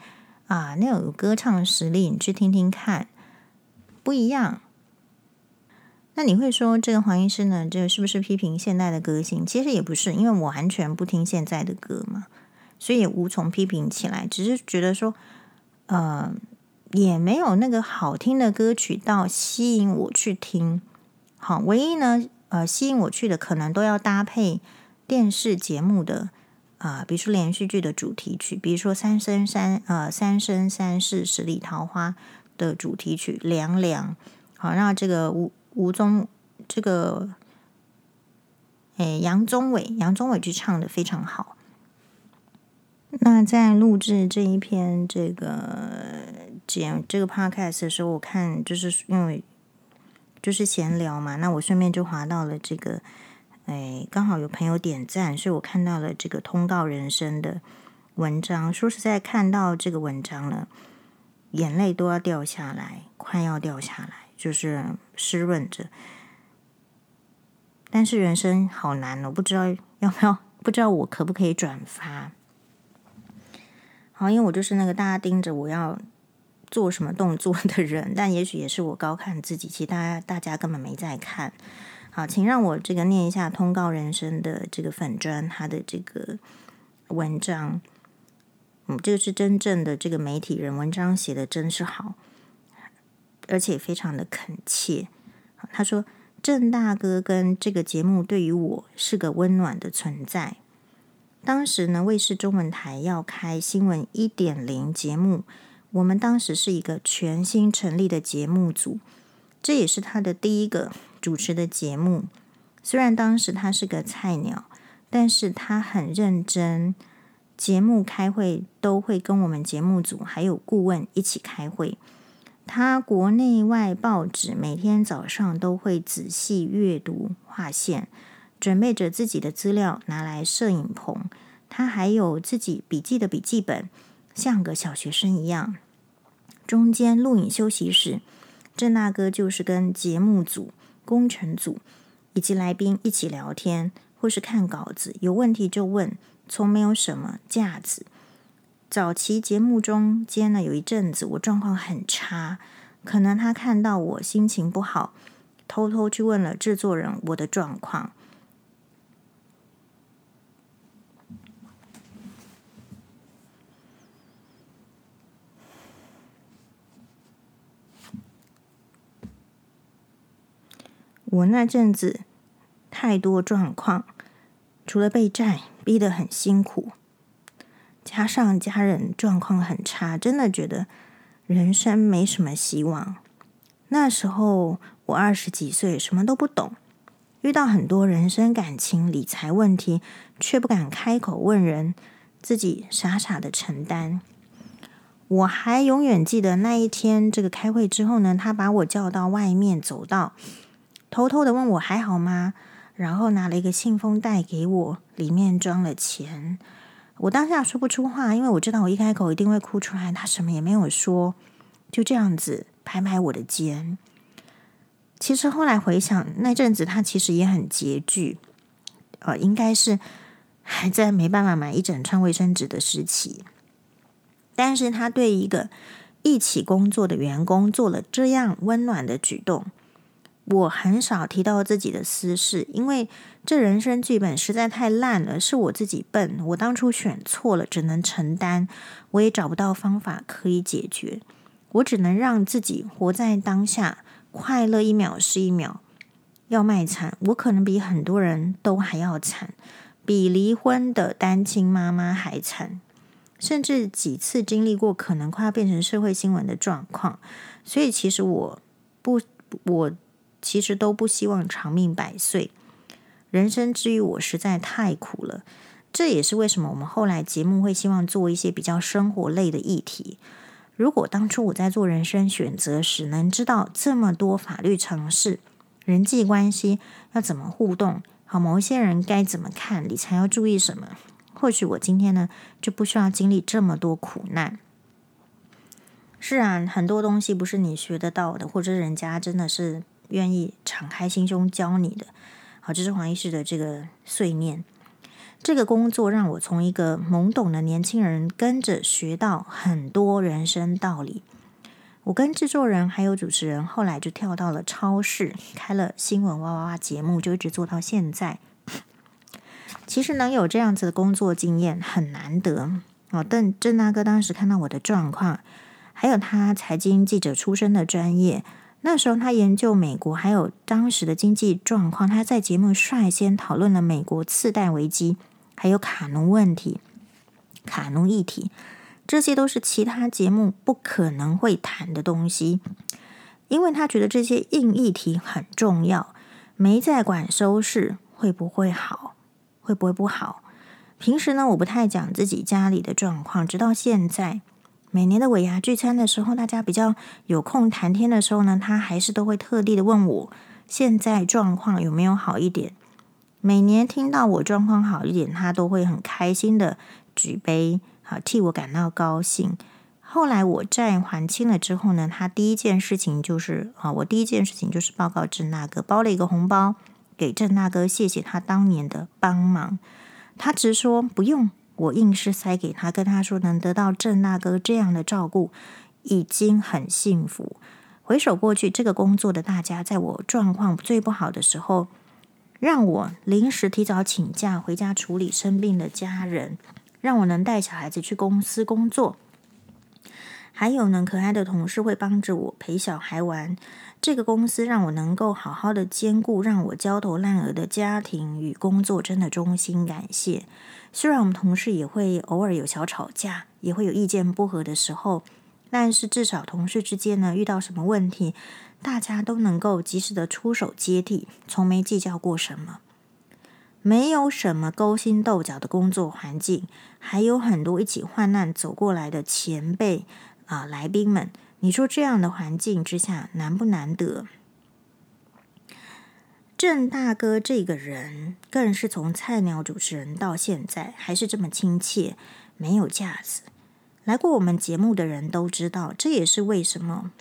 啊，那有歌唱实力，你去听听看，不一样。那你会说这个黄医师呢？这是不是批评现代的歌星？其实也不是，因为我完全不听现在的歌嘛，所以也无从批评起来。只是觉得说，呃，也没有那个好听的歌曲到吸引我去听。好，唯一呢，呃，吸引我去的可能都要搭配电视节目的啊、呃，比如说连续剧的主题曲，比如说《三生三》呃，《三生三世十里桃花》的主题曲《凉凉》。好，让这个吴。吴宗这个，诶，杨宗纬，杨宗纬去唱的非常好。那在录制这一篇这个简这个 podcast 的时候，我看就是因为就是闲聊嘛，那我顺便就滑到了这个，诶，刚好有朋友点赞，所以我看到了这个通告人生的文章。说实在，看到这个文章了，眼泪都要掉下来，快要掉下来。就是湿润着，但是人生好难哦，不知道要不要，不知道我可不可以转发。好，因为我就是那个大家盯着我要做什么动作的人，但也许也是我高看自己，其实大家大家根本没在看。好，请让我这个念一下通告人生的这个粉专他的这个文章。嗯，这个是真正的这个媒体人，文章写的真是好。而且非常的恳切，他说：“郑大哥跟这个节目对于我是个温暖的存在。当时呢，卫视中文台要开新闻一点零节目，我们当时是一个全新成立的节目组，这也是他的第一个主持的节目。虽然当时他是个菜鸟，但是他很认真。节目开会都会跟我们节目组还有顾问一起开会。”他国内外报纸每天早上都会仔细阅读划线，准备着自己的资料拿来摄影棚。他还有自己笔记的笔记本，像个小学生一样。中间录影休息时，郑大哥就是跟节目组、工程组以及来宾一起聊天，或是看稿子，有问题就问，从没有什么架子。早期节目中间呢，有一阵子我状况很差，可能他看到我心情不好，偷偷去问了制作人我的状况。我那阵子太多状况，除了被债逼得很辛苦，加上家人状况很差，真的觉得人生没什么希望。那时候我二十几岁，什么都不懂，遇到很多人生、感情、理财问题，却不敢开口问人，自己傻傻的承担。我还永远记得那一天，这个开会之后呢，他把我叫到外面走道。偷偷的问我还好吗？然后拿了一个信封袋给我，里面装了钱。我当下说不出话，因为我知道我一开口一定会哭出来。他什么也没有说，就这样子拍拍我的肩。其实后来回想，那阵子他其实也很拮据，呃，应该是还在没办法买一整串卫生纸的时期。但是他对一个一起工作的员工做了这样温暖的举动。我很少提到自己的私事，因为这人生剧本实在太烂了，是我自己笨。我当初选错了，只能承担，我也找不到方法可以解决，我只能让自己活在当下，快乐一秒是一秒。要卖惨，我可能比很多人都还要惨，比离婚的单亲妈妈还惨，甚至几次经历过可能快要变成社会新闻的状况。所以，其实我不我。其实都不希望长命百岁，人生之于我实在太苦了。这也是为什么我们后来节目会希望做一些比较生活类的议题。如果当初我在做人生选择时，能知道这么多法律常识、人际关系要怎么互动，好，某一些人该怎么看，理财要注意什么，或许我今天呢就不需要经历这么多苦难。是啊，很多东西不是你学得到的，或者人家真的是。愿意敞开心胸教你的，好，这是黄医师的这个碎念。这个工作让我从一个懵懂的年轻人跟着学到很多人生道理。我跟制作人还有主持人后来就跳到了超市，开了新闻哇哇哇节目，就一直做到现在。其实能有这样子的工作经验很难得哦。邓郑大哥当时看到我的状况，还有他财经记者出身的专业。那时候他研究美国还有当时的经济状况，他在节目率先讨论了美国次贷危机，还有卡农问题、卡农议题，这些都是其他节目不可能会谈的东西，因为他觉得这些硬议题很重要，没在管收视会不会好，会不会不好。平时呢，我不太讲自己家里的状况，直到现在。每年的尾牙聚餐的时候，大家比较有空谈天的时候呢，他还是都会特地的问我现在状况有没有好一点。每年听到我状况好一点，他都会很开心的举杯，好替我感到高兴。后来我债还清了之后呢，他第一件事情就是啊，我第一件事情就是报告郑大哥，包了一个红包给郑大哥，谢谢他当年的帮忙。他直说不用。我硬是塞给他，跟他说能得到郑大哥这样的照顾，已经很幸福。回首过去，这个工作的大家，在我状况最不好的时候，让我临时提早请假回家处理生病的家人，让我能带小孩子去公司工作。还有呢，可爱的同事会帮着我陪小孩玩。这个公司让我能够好好的兼顾让我焦头烂额的家庭与工作，真的衷心感谢。虽然我们同事也会偶尔有小吵架，也会有意见不合的时候，但是至少同事之间呢，遇到什么问题，大家都能够及时的出手接替，从没计较过什么。没有什么勾心斗角的工作环境，还有很多一起患难走过来的前辈啊，来宾们，你说这样的环境之下难不难得？郑大哥这个人，更是从菜鸟主持人到现在还是这么亲切，没有架子。来过我们节目的人都知道，这也是为什么，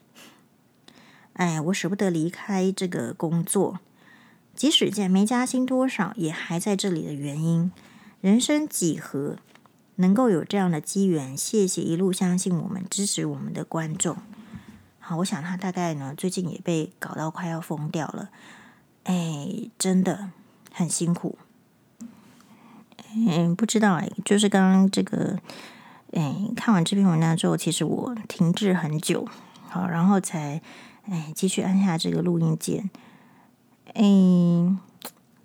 哎，我舍不得离开这个工作，即使见没加薪多少，也还在这里的原因。人生几何，能够有这样的机缘，谢谢一路相信我们、支持我们的观众。好，我想他大概呢最近也被搞到快要疯掉了，哎，真的很辛苦。嗯，不知道哎，就是刚刚这个，哎，看完这篇文章之后，其实我停滞很久，好，然后才哎继续按下这个录音键。哎，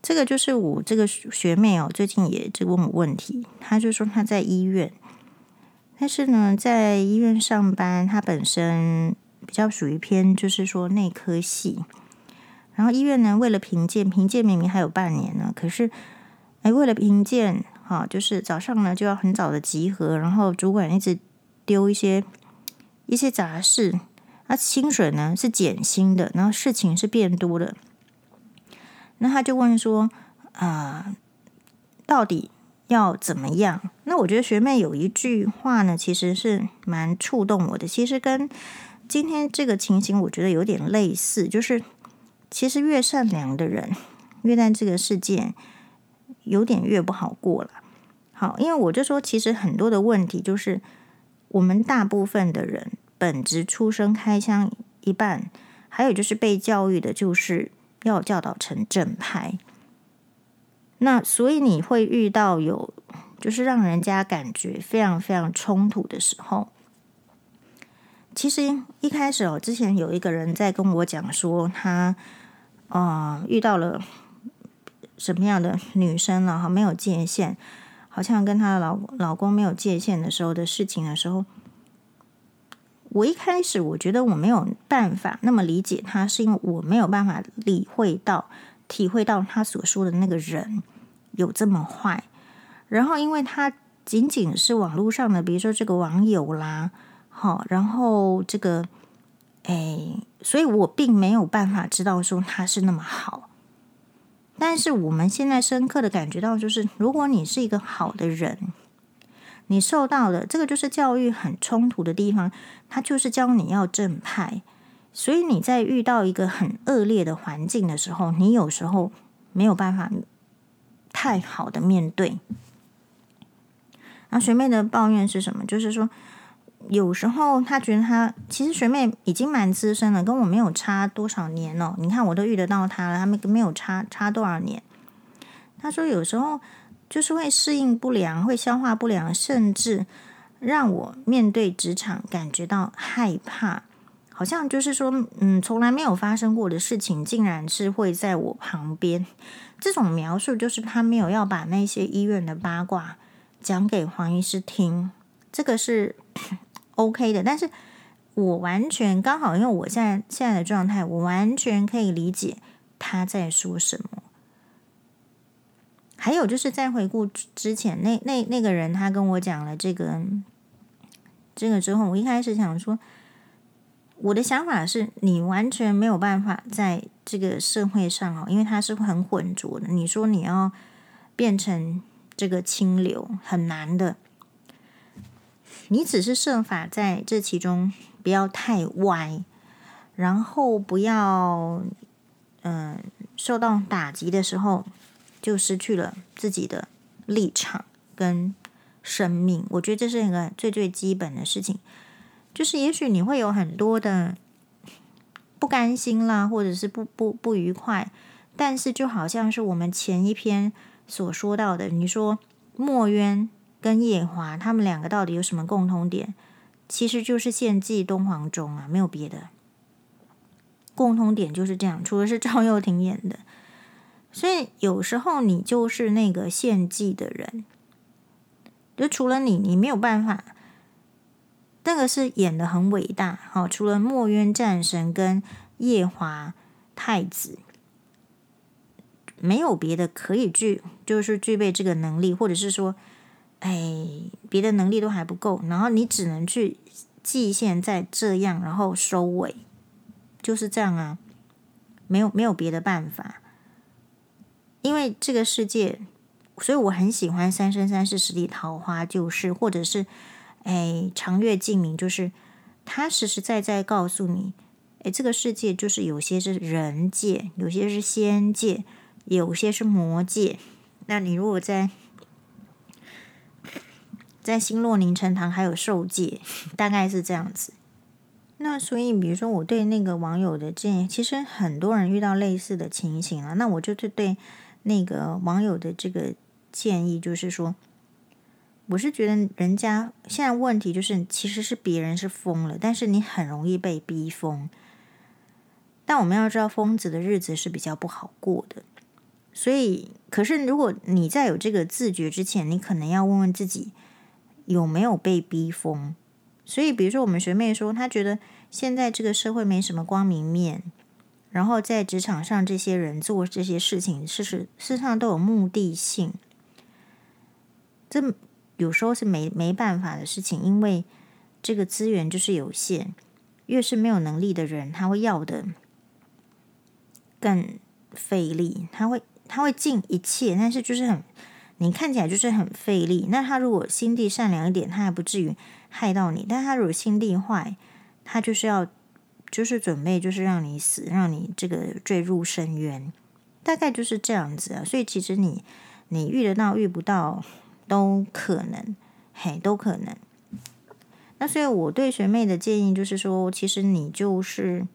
这个就是我这个学妹哦，最近也就问我问题，她就说她在医院，但是呢，在医院上班，她本身比较属于偏就是说内科系，然后医院呢为了评鉴，评鉴明明还有半年呢，可是。哎，为了评鉴，哈，就是早上呢就要很早的集合，然后主管一直丢一些一些杂事，那薪水呢是减薪的，然后事情是变多的。那他就问说，啊、到底要怎么样？那我觉得学妹有一句话呢，其实是蛮触动我的，其实跟今天这个情形我觉得有点类似，就是其实越善良的人，越在这个世界。有点越不好过了。好，因为我就说，其实很多的问题就是我们大部分的人本质出生开枪一半，还有就是被教育的就是要教导成正派。那所以你会遇到有就是让人家感觉非常非常冲突的时候。其实一开始哦，之前有一个人在跟我讲说他，他啊遇到了。什么样的女生了哈？没有界限，好像跟她老老公没有界限的时候的事情的时候，我一开始我觉得我没有办法那么理解她，是因为我没有办法理会到、体会到她所说的那个人有这么坏。然后，因为她仅仅是网络上的，比如说这个网友啦，好，然后这个，哎，所以我并没有办法知道说他是那么好。但是我们现在深刻的感觉到，就是如果你是一个好的人，你受到的这个就是教育很冲突的地方，他就是教你要正派，所以你在遇到一个很恶劣的环境的时候，你有时候没有办法太好的面对。那学妹的抱怨是什么？就是说。有时候他觉得他其实学妹已经蛮资深了，跟我没有差多少年哦。你看我都遇得到他了，他们没有差差多少年。他说有时候就是会适应不良，会消化不良，甚至让我面对职场感觉到害怕，好像就是说，嗯，从来没有发生过的事情，竟然是会在我旁边。这种描述就是他没有要把那些医院的八卦讲给黄医师听，这个是。OK 的，但是我完全刚好，因为我现在现在的状态，我完全可以理解他在说什么。还有就是在回顾之前，那那那个人他跟我讲了这个这个之后，我一开始想说，我的想法是你完全没有办法在这个社会上哦，因为他是很浑浊的。你说你要变成这个清流，很难的。你只是设法在这其中不要太歪，然后不要嗯、受到打击的时候就失去了自己的立场跟生命。我觉得这是一个最最基本的事情，就是也许你会有很多的不甘心啦，或者是不不不愉快，但是就好像是我们前一篇所说到的，你说墨渊。跟夜华他们两个到底有什么共同点？其实就是献祭东皇钟啊，没有别的共同点，就是这样。除了是赵又廷演的，所以有时候你就是那个献祭的人，就除了你，你没有办法。那个是演的很伟大，好，除了墨渊战神跟夜华太子，没有别的可以具，就是具备这个能力，或者是说。哎，别的能力都还不够，然后你只能去祭献在这样，然后收尾，就是这样啊，没有没有别的办法，因为这个世界，所以我很喜欢《三生三世十里桃花》，就是或者是哎长月烬明，就是他实实在在告诉你，哎，这个世界就是有些是人界，有些是仙界，有些是魔界，那你如果在。在星落凝成堂还有受戒，大概是这样子。那所以，比如说我对那个网友的建议，其实很多人遇到类似的情形了。那我就是对那个网友的这个建议，就是说，我是觉得人家现在问题就是，其实是别人是疯了，但是你很容易被逼疯。但我们要知道，疯子的日子是比较不好过的。所以，可是如果你在有这个自觉之前，你可能要问问自己有没有被逼疯。所以，比如说我们学妹说，她觉得现在这个社会没什么光明面，然后在职场上这些人做这些事情，事实事实上都有目的性。这有时候是没没办法的事情，因为这个资源就是有限，越是没有能力的人，他会要的更费力，他会他会尽一切，但是就是很。你看起来就是很费力，那他如果心地善良一点，他还不至于害到你。但他如果心地坏，他就是要就是准备就是让你死，让你这个坠入深渊，大概就是这样子啊。所以其实你你遇得到遇不到都可能，嘿，都可能。那所以我对学妹的建议就是说，其实你就是。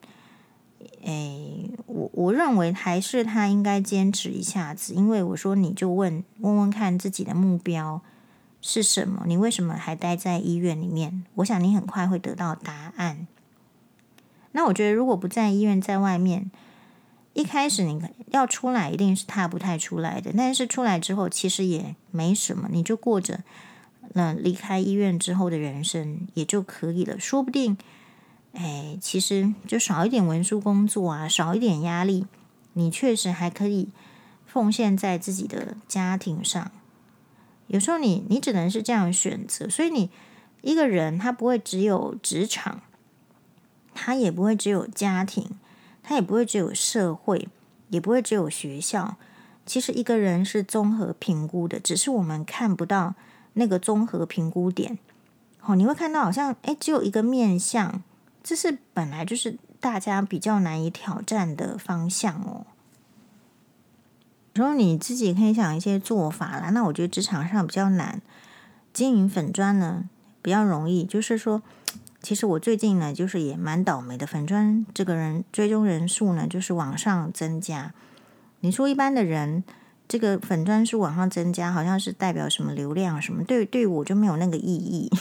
诶，我我认为还是他应该坚持一下子，因为我说你就问问问看自己的目标是什么，你为什么还待在医院里面？我想你很快会得到答案。那我觉得如果不在医院，在外面，一开始你要出来一定是踏不太出来的，但是出来之后其实也没什么，你就过着那离开医院之后的人生也就可以了，说不定。哎，其实就少一点文书工作啊，少一点压力，你确实还可以奉献在自己的家庭上。有时候你你只能是这样选择，所以你一个人他不会只有职场，他也不会只有家庭，他也不会只有社会，也不会只有学校。其实一个人是综合评估的，只是我们看不到那个综合评估点。哦，你会看到好像哎，只有一个面向。这是本来就是大家比较难以挑战的方向哦。然后你自己可以想一些做法啦。那我觉得职场上比较难经营粉砖呢，比较容易。就是说，其实我最近呢，就是也蛮倒霉的。粉砖这个人追踪人数呢，就是往上增加。你说一般的人，这个粉砖数往上增加，好像是代表什么流量什么？对，对我就没有那个意义。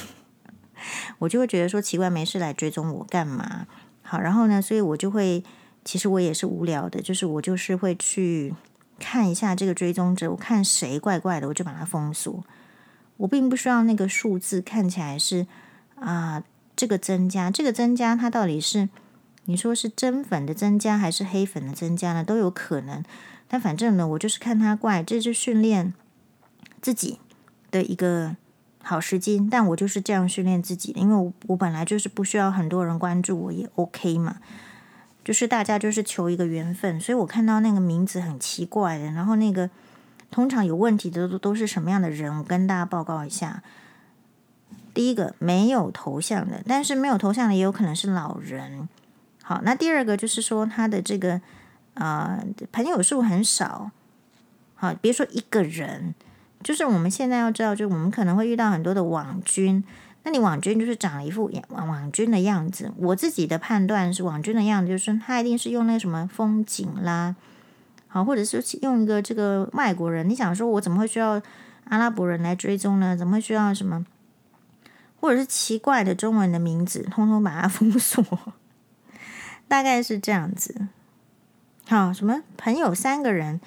我就会觉得说奇怪，没事来追踪我干嘛？好，然后呢，所以我就会，其实我也是无聊的，就是我就是会去看一下这个追踪者，我看谁怪怪的，我就把它封锁。我并不需要那个数字看起来是啊，这个增加，这个增加它到底是你说是真粉的增加还是黑粉的增加呢？都有可能。但反正呢，我就是看它怪，这是训练自己的一个。好时机，但我就是这样训练自己的，因为我我本来就是不需要很多人关注我也 OK 嘛，就是大家就是求一个缘分，所以我看到那个名字很奇怪的，然后那个通常有问题的都都是什么样的人？我跟大家报告一下。第一个没有头像的，但是没有头像的也有可能是老人。好，那第二个就是说他的这个、呃、朋友数很少，好，别说一个人。就是我们现在要知道，就是我们可能会遇到很多的网军。那你网军就是长了一副网网军的样子。我自己的判断是，网军的样子就是他一定是用那什么风景啦，好，或者是用一个这个外国人。你想说，我怎么会需要阿拉伯人来追踪呢？怎么会需要什么，或者是奇怪的中文的名字，通通把它封锁？大概是这样子。好，什么朋友三个人？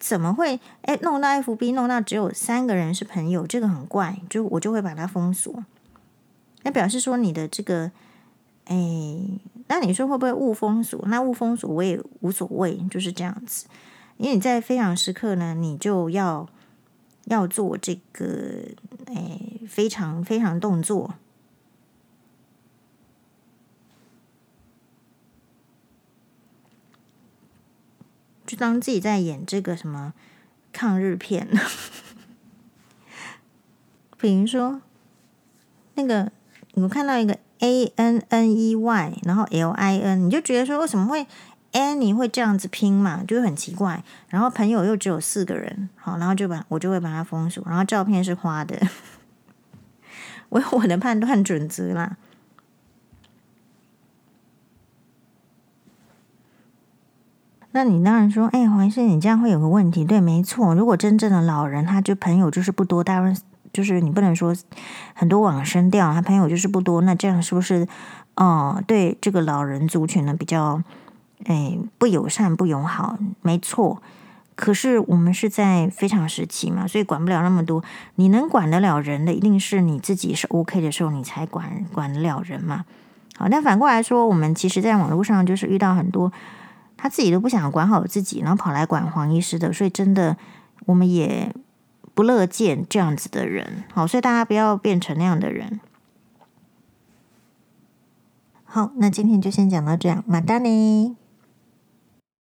怎么会哎弄到 FB 弄到只有三个人是朋友？这个很怪，就我就会把它封锁。那表示说你的这个哎，那你说会不会误封锁？那误封锁我也无所谓，就是这样子。因为你在非常时刻呢，你就要要做这个哎非常非常动作。就当自己在演这个什么抗日片，比如说那个你们看到一个 A N N E Y，然后 L I N，你就觉得说为什么会 Annie 会这样子拼嘛，就很奇怪。然后朋友又只有四个人，好，然后就把我就会把它封锁。然后照片是花的，我有我的判断准则啦。那你当然说，哎，黄医生，你这样会有个问题。对，没错，如果真正的老人，他就朋友就是不多，当然就是你不能说很多往生掉，他朋友就是不多，那这样是不是哦、对这个老人族群呢比较哎不友善、不友好？没错。可是我们是在非常时期嘛，所以管不了那么多。你能管得了人的，一定是你自己是 OK 的时候，你才管管得了人嘛。好，那反过来说，我们其实在网络上就是遇到很多。他自己都不想管好自己，然后跑来管黄医师的，所以真的我们也不乐见这样子的人。好，所以大家不要变成那样的人。好，那今天就先讲到这样，马丹尼。